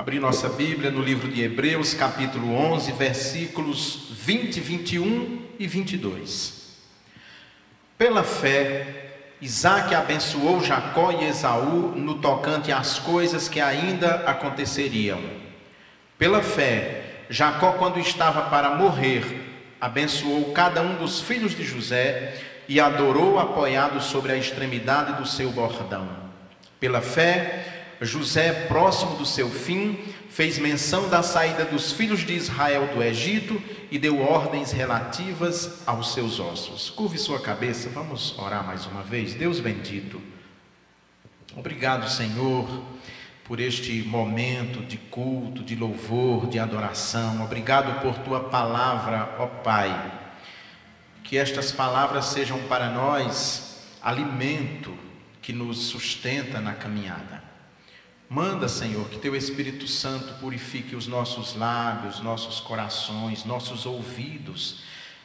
abrir nossa Bíblia no livro de Hebreus, capítulo 11, versículos 20, 21 e 22. Pela fé, Isaac abençoou Jacó e Esaú no tocante às coisas que ainda aconteceriam. Pela fé, Jacó, quando estava para morrer, abençoou cada um dos filhos de José e adorou apoiado sobre a extremidade do seu bordão. Pela fé, José, próximo do seu fim, fez menção da saída dos filhos de Israel do Egito e deu ordens relativas aos seus ossos. Curve sua cabeça, vamos orar mais uma vez. Deus bendito, obrigado, Senhor, por este momento de culto, de louvor, de adoração. Obrigado por tua palavra, ó Pai. Que estas palavras sejam para nós alimento que nos sustenta na caminhada. Manda, Senhor, que teu Espírito Santo purifique os nossos lábios, nossos corações, nossos ouvidos,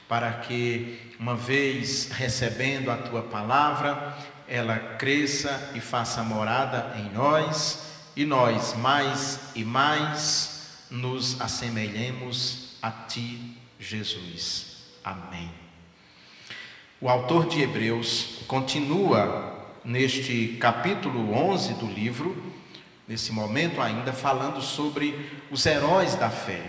para que, uma vez recebendo a tua palavra, ela cresça e faça morada em nós, e nós mais e mais nos assemelhemos a ti, Jesus. Amém. O autor de Hebreus continua neste capítulo 11 do livro nesse momento ainda, falando sobre os heróis da fé.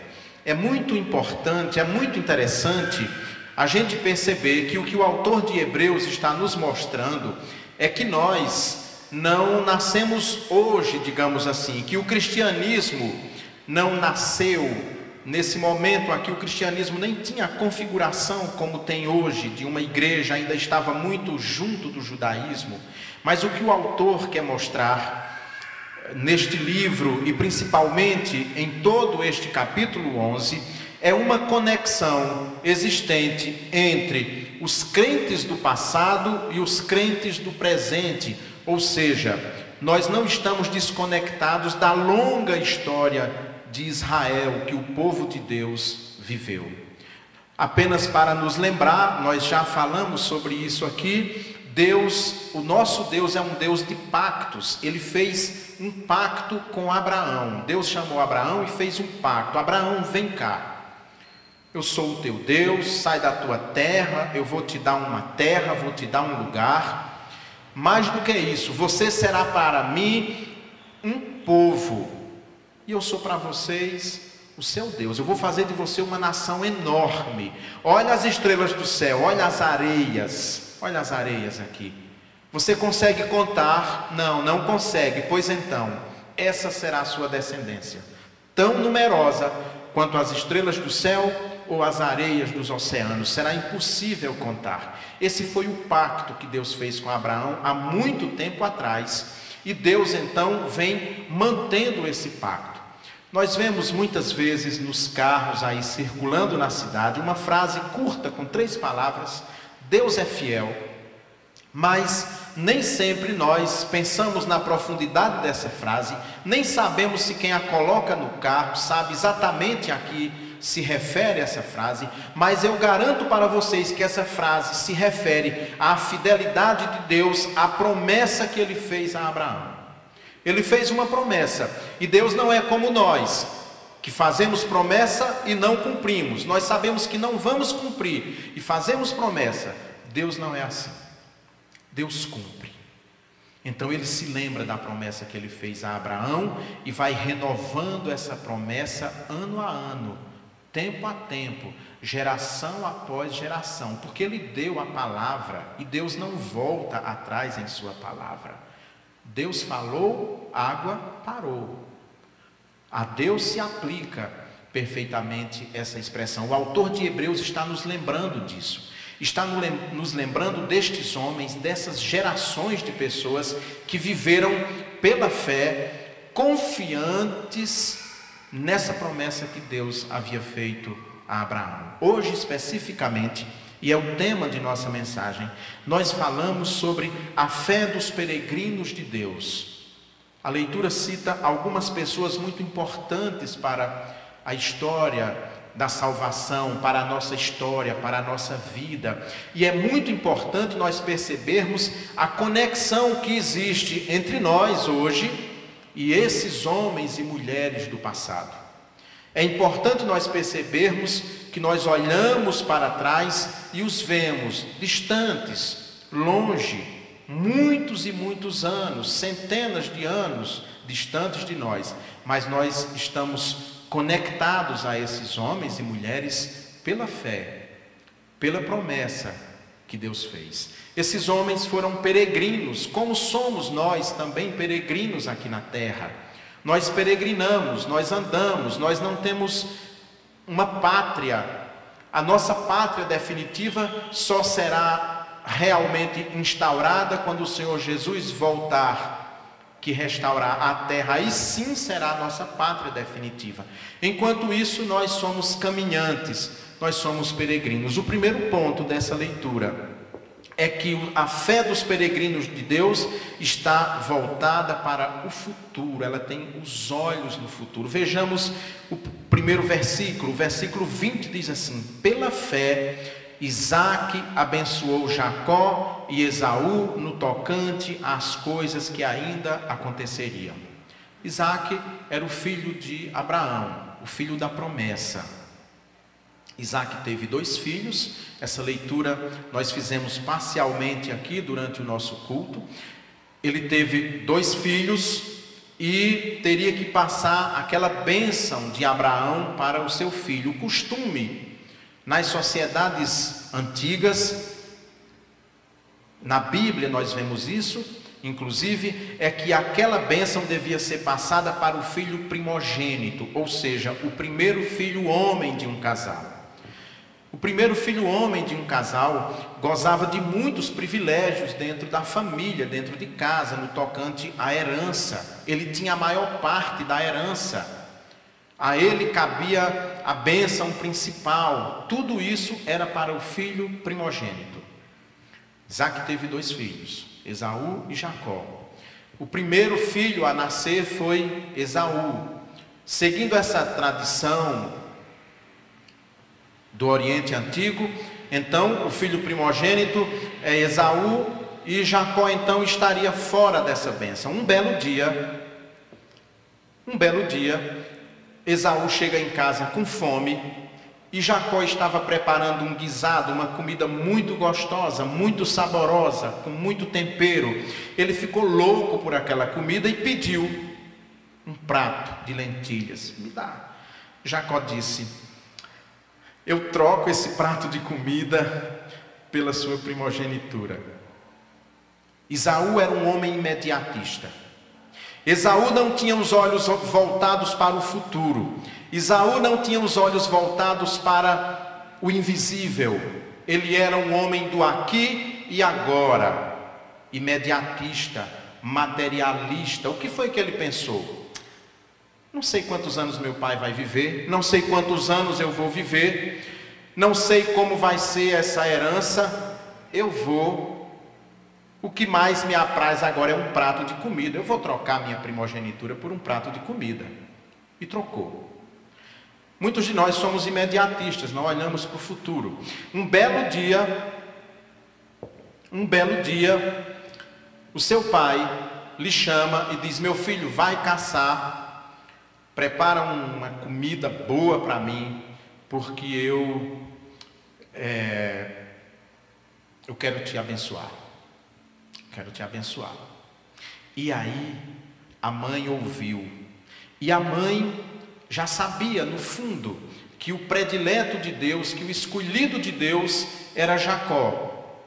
É muito importante, é muito interessante a gente perceber que o que o autor de Hebreus está nos mostrando é que nós não nascemos hoje, digamos assim, que o cristianismo não nasceu nesse momento aqui, o cristianismo nem tinha a configuração como tem hoje, de uma igreja, ainda estava muito junto do judaísmo, mas o que o autor quer mostrar neste livro e principalmente em todo este capítulo 11 é uma conexão existente entre os crentes do passado e os crentes do presente, ou seja, nós não estamos desconectados da longa história de Israel que o povo de Deus viveu. Apenas para nos lembrar, nós já falamos sobre isso aqui, Deus, o nosso Deus é um Deus de pactos. Ele fez um pacto com Abraão. Deus chamou Abraão e fez um pacto. Abraão, vem cá. Eu sou o teu Deus, sai da tua terra, eu vou te dar uma terra, vou te dar um lugar. Mais do que isso, você será para mim um povo. E eu sou para vocês o seu Deus. Eu vou fazer de você uma nação enorme. Olha as estrelas do céu, olha as areias. Olha as areias aqui. Você consegue contar? Não, não consegue. Pois então, essa será a sua descendência, tão numerosa quanto as estrelas do céu ou as areias dos oceanos. Será impossível contar. Esse foi o pacto que Deus fez com Abraão há muito tempo atrás. E Deus então vem mantendo esse pacto. Nós vemos muitas vezes nos carros aí circulando na cidade uma frase curta com três palavras Deus é fiel, mas nem sempre nós pensamos na profundidade dessa frase, nem sabemos se quem a coloca no carro sabe exatamente a que se refere essa frase, mas eu garanto para vocês que essa frase se refere à fidelidade de Deus, à promessa que ele fez a Abraão. Ele fez uma promessa, e Deus não é como nós, que fazemos promessa e não cumprimos. Nós sabemos que não vamos cumprir e fazemos promessa. Deus não é assim. Deus cumpre. Então ele se lembra da promessa que ele fez a Abraão e vai renovando essa promessa ano a ano, tempo a tempo, geração após geração, porque ele deu a palavra e Deus não volta atrás em sua palavra. Deus falou, água parou. A Deus se aplica perfeitamente essa expressão. O autor de Hebreus está nos lembrando disso. Está nos lembrando destes homens, dessas gerações de pessoas que viveram pela fé, confiantes nessa promessa que Deus havia feito a Abraão. Hoje, especificamente, e é o tema de nossa mensagem, nós falamos sobre a fé dos peregrinos de Deus. A leitura cita algumas pessoas muito importantes para a história da salvação, para a nossa história, para a nossa vida. E é muito importante nós percebermos a conexão que existe entre nós hoje, e esses homens e mulheres do passado. É importante nós percebermos que nós olhamos para trás e os vemos distantes, longe, muitos e muitos anos, centenas de anos distantes de nós, mas nós estamos conectados a esses homens e mulheres pela fé, pela promessa que Deus fez. Esses homens foram peregrinos, como somos nós também peregrinos aqui na terra. Nós peregrinamos, nós andamos, nós não temos uma pátria. A nossa pátria definitiva só será realmente instaurada quando o Senhor Jesus voltar, que restaurar a terra, aí sim será a nossa pátria definitiva. Enquanto isso, nós somos caminhantes, nós somos peregrinos. O primeiro ponto dessa leitura é que a fé dos peregrinos de Deus está voltada para o futuro, ela tem os olhos no futuro. Vejamos o primeiro versículo, o versículo 20 diz assim: Pela fé, Isaac abençoou Jacó e Esaú no tocante às coisas que ainda aconteceriam. Isaac era o filho de Abraão, o filho da promessa. Isaac teve dois filhos, essa leitura nós fizemos parcialmente aqui durante o nosso culto. Ele teve dois filhos e teria que passar aquela bênção de Abraão para o seu filho. O costume nas sociedades antigas, na Bíblia nós vemos isso, inclusive, é que aquela bênção devia ser passada para o filho primogênito, ou seja, o primeiro filho homem de um casal. O primeiro filho homem de um casal gozava de muitos privilégios dentro da família, dentro de casa, no tocante à herança. Ele tinha a maior parte da herança. A ele cabia a bênção principal. Tudo isso era para o filho primogênito. Isaac teve dois filhos, Esaú e Jacó. O primeiro filho a nascer foi Esaú. Seguindo essa tradição do Oriente Antigo. Então, o filho primogênito é Esaú e Jacó então estaria fora dessa bênção. Um belo dia, um belo dia, Esaú chega em casa com fome e Jacó estava preparando um guisado, uma comida muito gostosa, muito saborosa, com muito tempero. Ele ficou louco por aquela comida e pediu um prato de lentilhas. Me dá. Jacó disse: eu troco esse prato de comida pela sua primogenitura. Isaú era um homem imediatista. Esaú não tinha os olhos voltados para o futuro. Isaú não tinha os olhos voltados para o invisível. Ele era um homem do aqui e agora, imediatista, materialista. O que foi que ele pensou? Não sei quantos anos meu pai vai viver, não sei quantos anos eu vou viver, não sei como vai ser essa herança, eu vou. O que mais me apraz agora é um prato de comida. Eu vou trocar minha primogenitura por um prato de comida. E trocou. Muitos de nós somos imediatistas, não olhamos para o futuro. Um belo dia, um belo dia, o seu pai lhe chama e diz: Meu filho, vai caçar prepara uma comida boa para mim, porque eu é, eu quero te abençoar. Quero te abençoar. E aí a mãe ouviu. E a mãe já sabia no fundo que o predileto de Deus, que o escolhido de Deus era Jacó.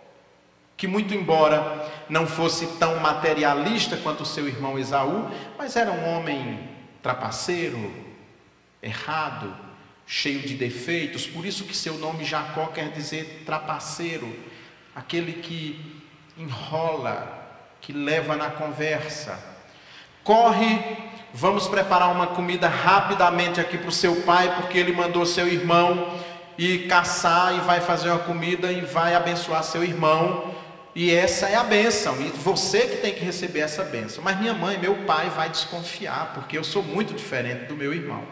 Que muito embora não fosse tão materialista quanto seu irmão Esaú, mas era um homem trapaceiro, errado, cheio de defeitos, por isso que seu nome Jacó quer dizer trapaceiro, aquele que enrola, que leva na conversa. Corre, vamos preparar uma comida rapidamente aqui para o seu pai, porque ele mandou seu irmão ir caçar e vai fazer uma comida e vai abençoar seu irmão. E essa é a bênção, e você que tem que receber essa bênção. Mas minha mãe, meu pai vai desconfiar, porque eu sou muito diferente do meu irmão.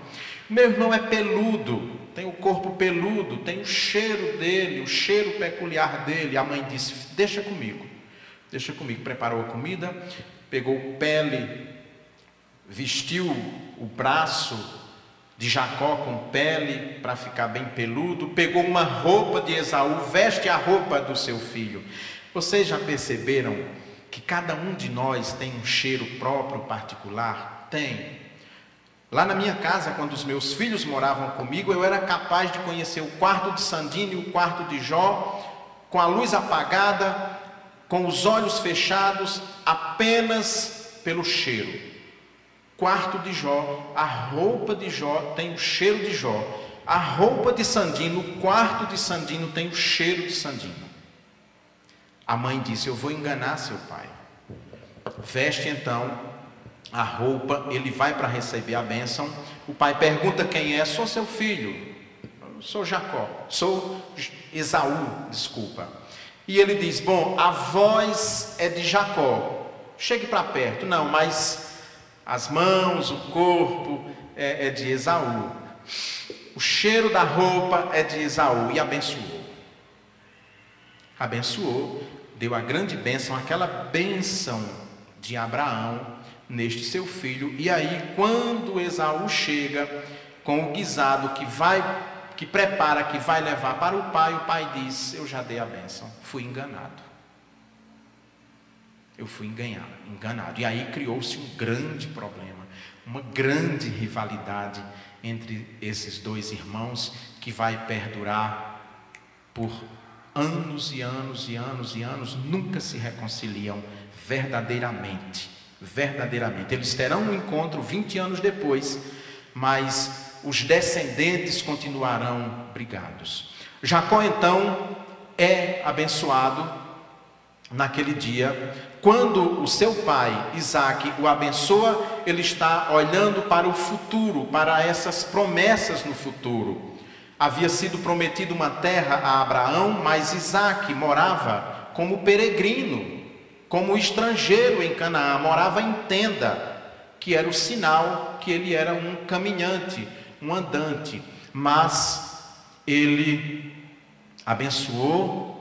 Meu irmão é peludo, tem o corpo peludo, tem o cheiro dele, o cheiro peculiar dele. A mãe disse: Deixa comigo, deixa comigo. Preparou a comida, pegou pele vestiu o braço de Jacó com pele para ficar bem peludo, pegou uma roupa de Esaú, veste a roupa do seu filho. Vocês já perceberam que cada um de nós tem um cheiro próprio, particular? Tem. Lá na minha casa, quando os meus filhos moravam comigo, eu era capaz de conhecer o quarto de Sandine e o quarto de Jó, com a luz apagada, com os olhos fechados, apenas pelo cheiro. Quarto de Jó, a roupa de Jó tem o cheiro de Jó. A roupa de Sandino, o quarto de Sandino tem o cheiro de Sandino. A mãe disse: Eu vou enganar seu pai. Veste então a roupa, ele vai para receber a bênção. O pai pergunta quem é: Sou seu filho. Sou Jacó. Sou Esaú, desculpa. E ele diz: Bom, a voz é de Jacó. Chegue para perto. Não, mas as mãos, o corpo é, é de Esaú. O cheiro da roupa é de Esaú. E abençoou. Abençoou, deu a grande bênção, aquela bênção de Abraão neste seu filho. E aí, quando Esaú chega com o guisado que vai, que prepara, que vai levar para o pai, o pai diz: Eu já dei a bênção, fui enganado. Eu fui enganado. E aí criou-se um grande problema, uma grande rivalidade entre esses dois irmãos que vai perdurar por anos e anos e anos e anos, nunca se reconciliam verdadeiramente verdadeiramente. Eles terão um encontro 20 anos depois, mas os descendentes continuarão brigados. Jacó então é abençoado naquele dia. Quando o seu pai Isaac o abençoa, ele está olhando para o futuro, para essas promessas no futuro. Havia sido prometido uma terra a Abraão, mas Isaac morava como peregrino como estrangeiro em Canaã, morava em tenda, que era o sinal que ele era um caminhante, um andante. Mas ele abençoou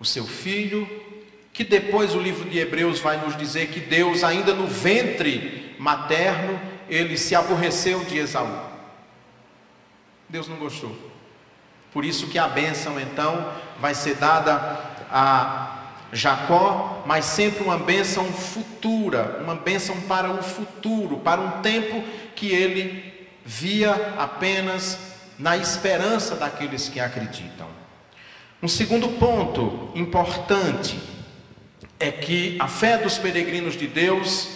o seu filho, que depois o livro de Hebreus vai nos dizer que Deus, ainda no ventre materno, ele se aborreceu de Esaú. Deus não gostou. Por isso que a bênção então vai ser dada a Jacó, mas sempre uma bênção futura, uma bênção para o futuro, para um tempo que ele via apenas na esperança daqueles que acreditam. Um segundo ponto importante é que a fé dos peregrinos de Deus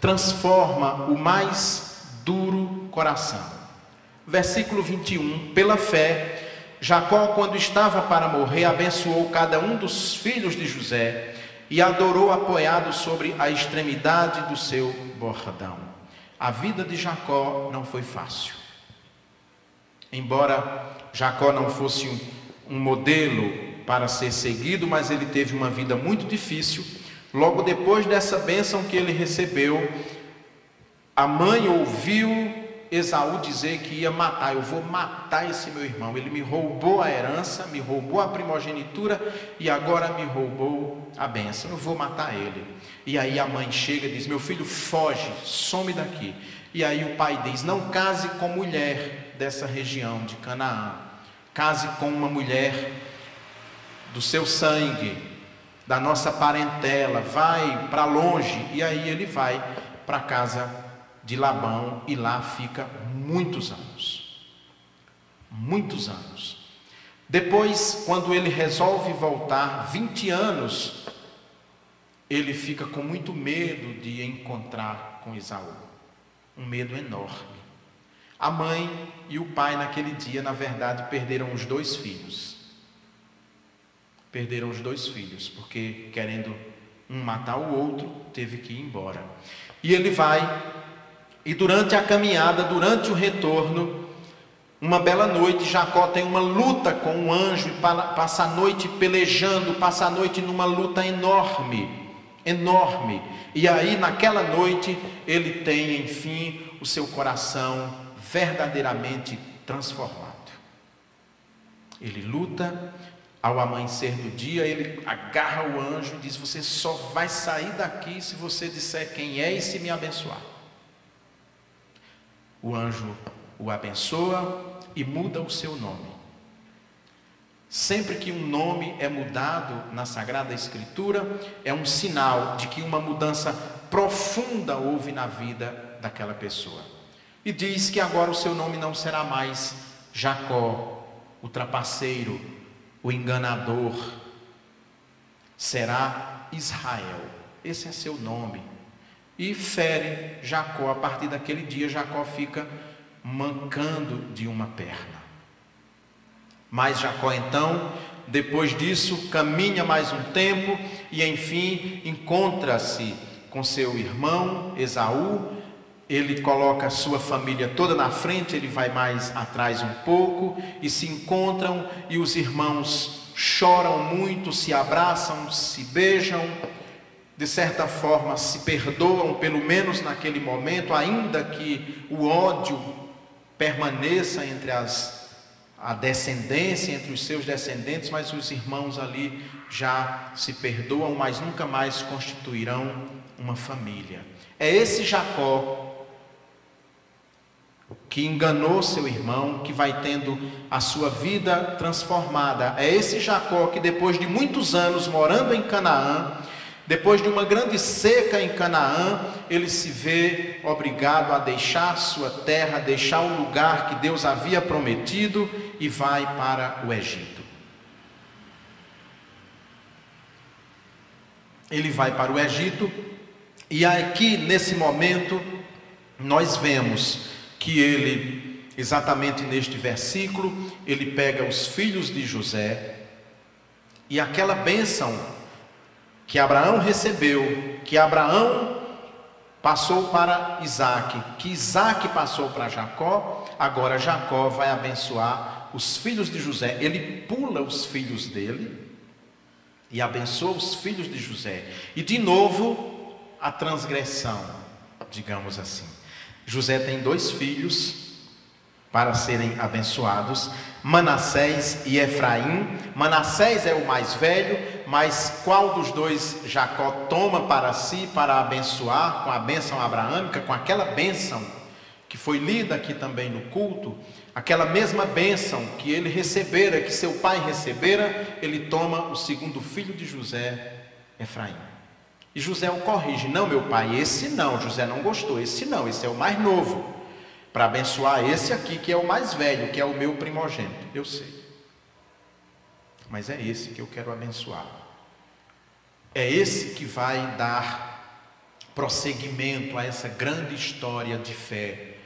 transforma o mais duro coração. Versículo 21: Pela fé, Jacó, quando estava para morrer, abençoou cada um dos filhos de José e adorou apoiado sobre a extremidade do seu bordão. A vida de Jacó não foi fácil. Embora Jacó não fosse um, modelo para ser seguido, mas ele teve uma vida muito difícil. Logo depois dessa bênção que ele recebeu, a mãe ouviu Esaú dizer que ia matar, eu vou matar esse meu irmão. Ele me roubou a herança, me roubou a primogenitura e agora me roubou a bênção. Eu vou matar ele. E aí a mãe chega e diz: Meu filho, foge, some daqui. E aí o pai diz: Não case com mulher dessa região de Canaã. Case com uma mulher do seu sangue, da nossa parentela. Vai para longe. E aí ele vai para casa de Labão e lá fica muitos anos. Muitos anos. Depois, quando ele resolve voltar, 20 anos, ele fica com muito medo de encontrar com Esaú. Um medo enorme. A mãe e o pai, naquele dia, na verdade, perderam os dois filhos. Perderam os dois filhos, porque querendo um matar o outro, teve que ir embora. E ele vai e durante a caminhada, durante o retorno, uma bela noite, Jacó tem uma luta com um anjo e passa a noite pelejando, passa a noite numa luta enorme, enorme. E aí, naquela noite, ele tem, enfim, o seu coração verdadeiramente transformado. Ele luta, ao amanhecer do dia, ele agarra o anjo e diz: Você só vai sair daqui se você disser quem é e se me abençoar. O anjo o abençoa e muda o seu nome. Sempre que um nome é mudado na Sagrada Escritura, é um sinal de que uma mudança profunda houve na vida daquela pessoa. E diz que agora o seu nome não será mais Jacó, o trapaceiro, o enganador, será Israel. Esse é seu nome. E fere Jacó. A partir daquele dia, Jacó fica mancando de uma perna. Mas Jacó então, depois disso, caminha mais um tempo e enfim encontra-se com seu irmão Esaú. Ele coloca sua família toda na frente, ele vai mais atrás um pouco e se encontram e os irmãos choram muito, se abraçam, se beijam, de certa forma se perdoam, pelo menos naquele momento, ainda que o ódio permaneça entre as a descendência entre os seus descendentes, mas os irmãos ali já se perdoam, mas nunca mais constituirão uma família. É esse Jacó que enganou seu irmão, que vai tendo a sua vida transformada. É esse Jacó que depois de muitos anos morando em Canaã, depois de uma grande seca em Canaã, ele se vê obrigado a deixar sua terra, deixar o lugar que Deus havia prometido e vai para o Egito. Ele vai para o Egito e aqui nesse momento nós vemos que ele, exatamente neste versículo, ele pega os filhos de José e aquela bênção que Abraão recebeu, que Abraão passou para Isaac, que Isaac passou para Jacó, agora Jacó vai abençoar os filhos de José. Ele pula os filhos dele e abençoa os filhos de José. E de novo, a transgressão, digamos assim. José tem dois filhos para serem abençoados, Manassés e Efraim. Manassés é o mais velho, mas qual dos dois Jacó toma para si para abençoar com a bênção abraâmica, com aquela bênção que foi lida aqui também no culto, aquela mesma bênção que ele recebera, que seu pai recebera, ele toma o segundo filho de José, Efraim. E José o corrige: Não, meu pai, esse não. José não gostou, esse não, esse é o mais novo. Para abençoar esse aqui, que é o mais velho, que é o meu primogênito. Eu sei. Mas é esse que eu quero abençoar. É esse que vai dar prosseguimento a essa grande história de fé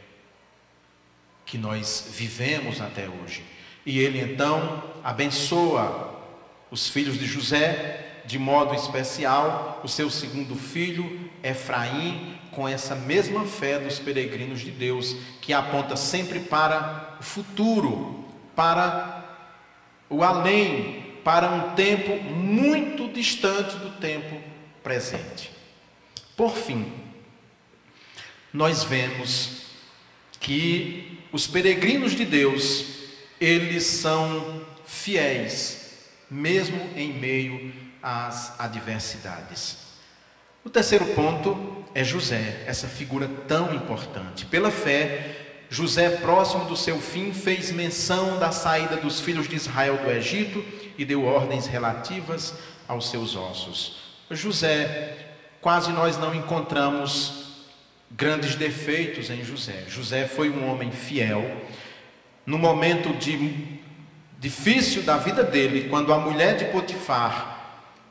que nós vivemos até hoje. E ele então abençoa os filhos de José, de modo especial, o seu segundo filho, Efraim, com essa mesma fé dos peregrinos de Deus, que aponta sempre para o futuro, para o além, para um tempo muito distante do tempo presente. Por fim, nós vemos que os peregrinos de Deus, eles são fiéis, mesmo em meio às adversidades. O terceiro ponto é José, essa figura tão importante. Pela fé, José, próximo do seu fim, fez menção da saída dos filhos de Israel do Egito e deu ordens relativas aos seus ossos. José, quase nós não encontramos grandes defeitos em José. José foi um homem fiel. No momento de, difícil da vida dele, quando a mulher de Potifar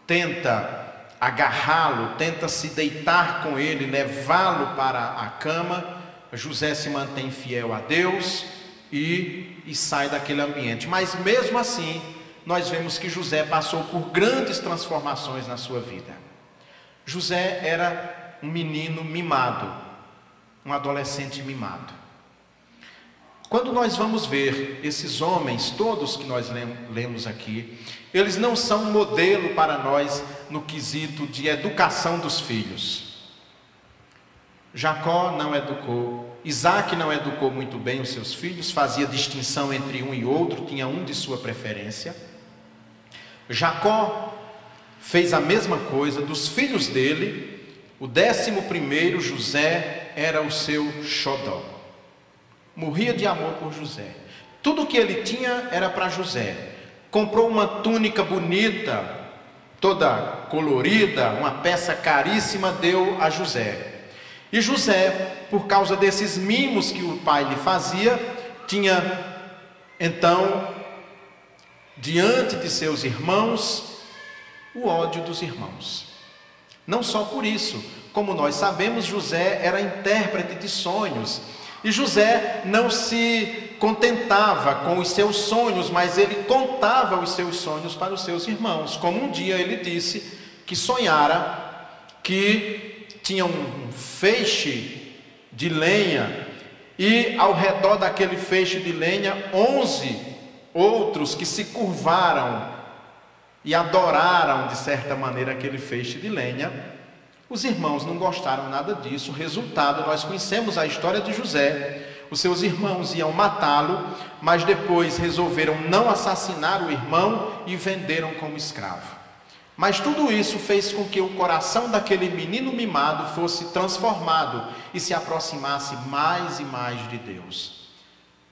tenta agarrá-lo, tenta se deitar com ele, levá-lo para a cama, José se mantém fiel a Deus e, e sai daquele ambiente. Mas mesmo assim, nós vemos que José passou por grandes transformações na sua vida. José era um menino mimado, um adolescente mimado. Quando nós vamos ver esses homens, todos que nós lemos aqui, eles não são modelo para nós no quesito de educação dos filhos. Jacó não educou, Isaac não educou muito bem os seus filhos, fazia distinção entre um e outro, tinha um de sua preferência. Jacó fez a mesma coisa dos filhos dele, o décimo primeiro, José, era o seu xodó. Morria de amor por José. Tudo que ele tinha era para José. Comprou uma túnica bonita, toda colorida, uma peça caríssima, deu a José. E José, por causa desses mimos que o pai lhe fazia, tinha então, diante de seus irmãos, o ódio dos irmãos. Não só por isso, como nós sabemos, José era intérprete de sonhos. E José não se contentava com os seus sonhos, mas ele contava os seus sonhos para os seus irmãos. Como um dia ele disse que sonhara que tinha um feixe de lenha e ao redor daquele feixe de lenha, onze outros que se curvaram e adoraram de certa maneira aquele feixe de lenha. Os irmãos não gostaram nada disso. Resultado, nós conhecemos a história de José. Os seus irmãos iam matá-lo, mas depois resolveram não assassinar o irmão e venderam como escravo. Mas tudo isso fez com que o coração daquele menino mimado fosse transformado e se aproximasse mais e mais de Deus.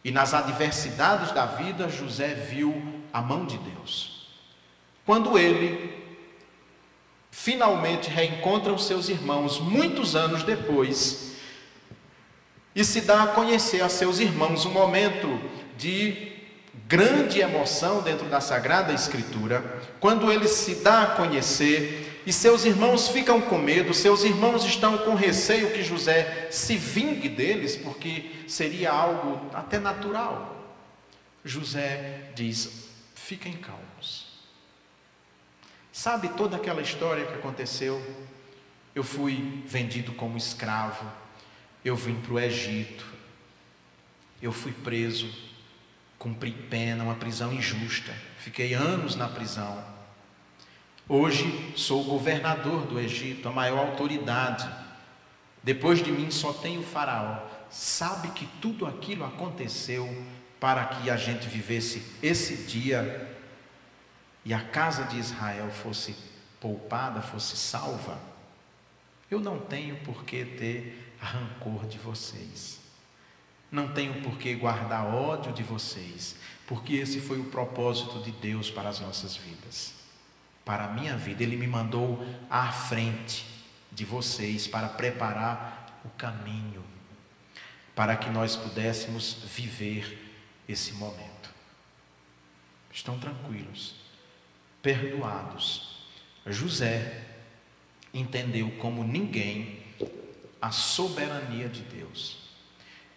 E nas adversidades da vida, José viu a mão de Deus. Quando ele finalmente reencontra os seus irmãos, muitos anos depois, e se dá a conhecer a seus irmãos um momento de grande emoção dentro da Sagrada Escritura, quando ele se dá a conhecer e seus irmãos ficam com medo, seus irmãos estão com receio que José se vingue deles, porque seria algo até natural. José diz: fiquem calmos. Sabe toda aquela história que aconteceu? Eu fui vendido como escravo, eu vim para o Egito, eu fui preso, cumpri pena, uma prisão injusta. Fiquei anos na prisão. Hoje sou o governador do Egito, a maior autoridade. Depois de mim só tem o Faraó. Sabe que tudo aquilo aconteceu para que a gente vivesse esse dia e a casa de Israel fosse poupada, fosse salva. Eu não tenho por que ter rancor de vocês. Não tenho por que guardar ódio de vocês, porque esse foi o propósito de Deus para as nossas vidas. Para a minha vida, Ele me mandou à frente de vocês para preparar o caminho, para que nós pudéssemos viver esse momento. Estão tranquilos, perdoados. José entendeu como ninguém a soberania de Deus.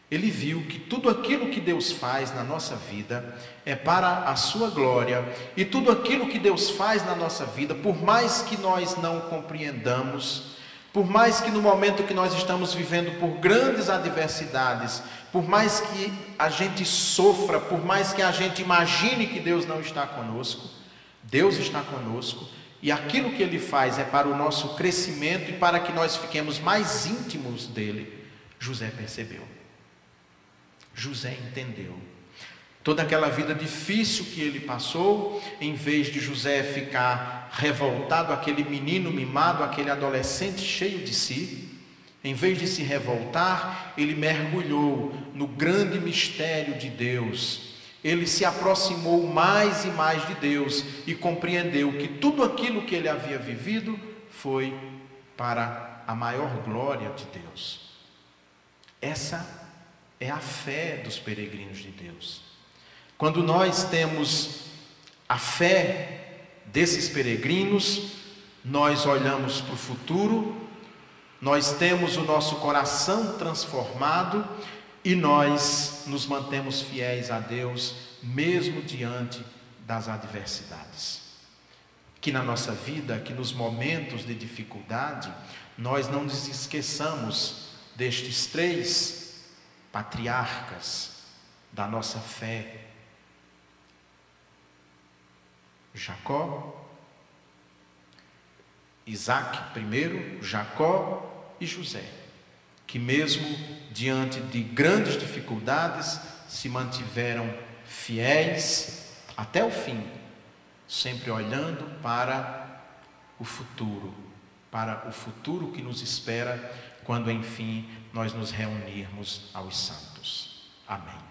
Ele viu que tudo aquilo que Deus faz na nossa vida é para a sua glória, e tudo aquilo que Deus faz na nossa vida, por mais que nós não compreendamos, por mais que no momento que nós estamos vivendo por grandes adversidades, por mais que a gente sofra, por mais que a gente imagine que Deus não está conosco, Deus está conosco, e aquilo que Ele faz é para o nosso crescimento e para que nós fiquemos mais íntimos dele. José percebeu. José entendeu. Toda aquela vida difícil que ele passou, em vez de José ficar revoltado, aquele menino mimado, aquele adolescente cheio de si, em vez de se revoltar, ele mergulhou no grande mistério de Deus. Ele se aproximou mais e mais de Deus e compreendeu que tudo aquilo que ele havia vivido foi para a maior glória de Deus. Essa é a fé dos peregrinos de Deus. Quando nós temos a fé desses peregrinos, nós olhamos para o futuro, nós temos o nosso coração transformado e nós nos mantemos fiéis a Deus, mesmo diante das adversidades. Que na nossa vida, que nos momentos de dificuldade, nós não nos esqueçamos destes três patriarcas da nossa fé. Jacó, Isaac primeiro, Jacó e José, que mesmo diante de grandes dificuldades se mantiveram fiéis até o fim, sempre olhando para o futuro, para o futuro que nos espera quando enfim nós nos reunirmos aos santos. Amém.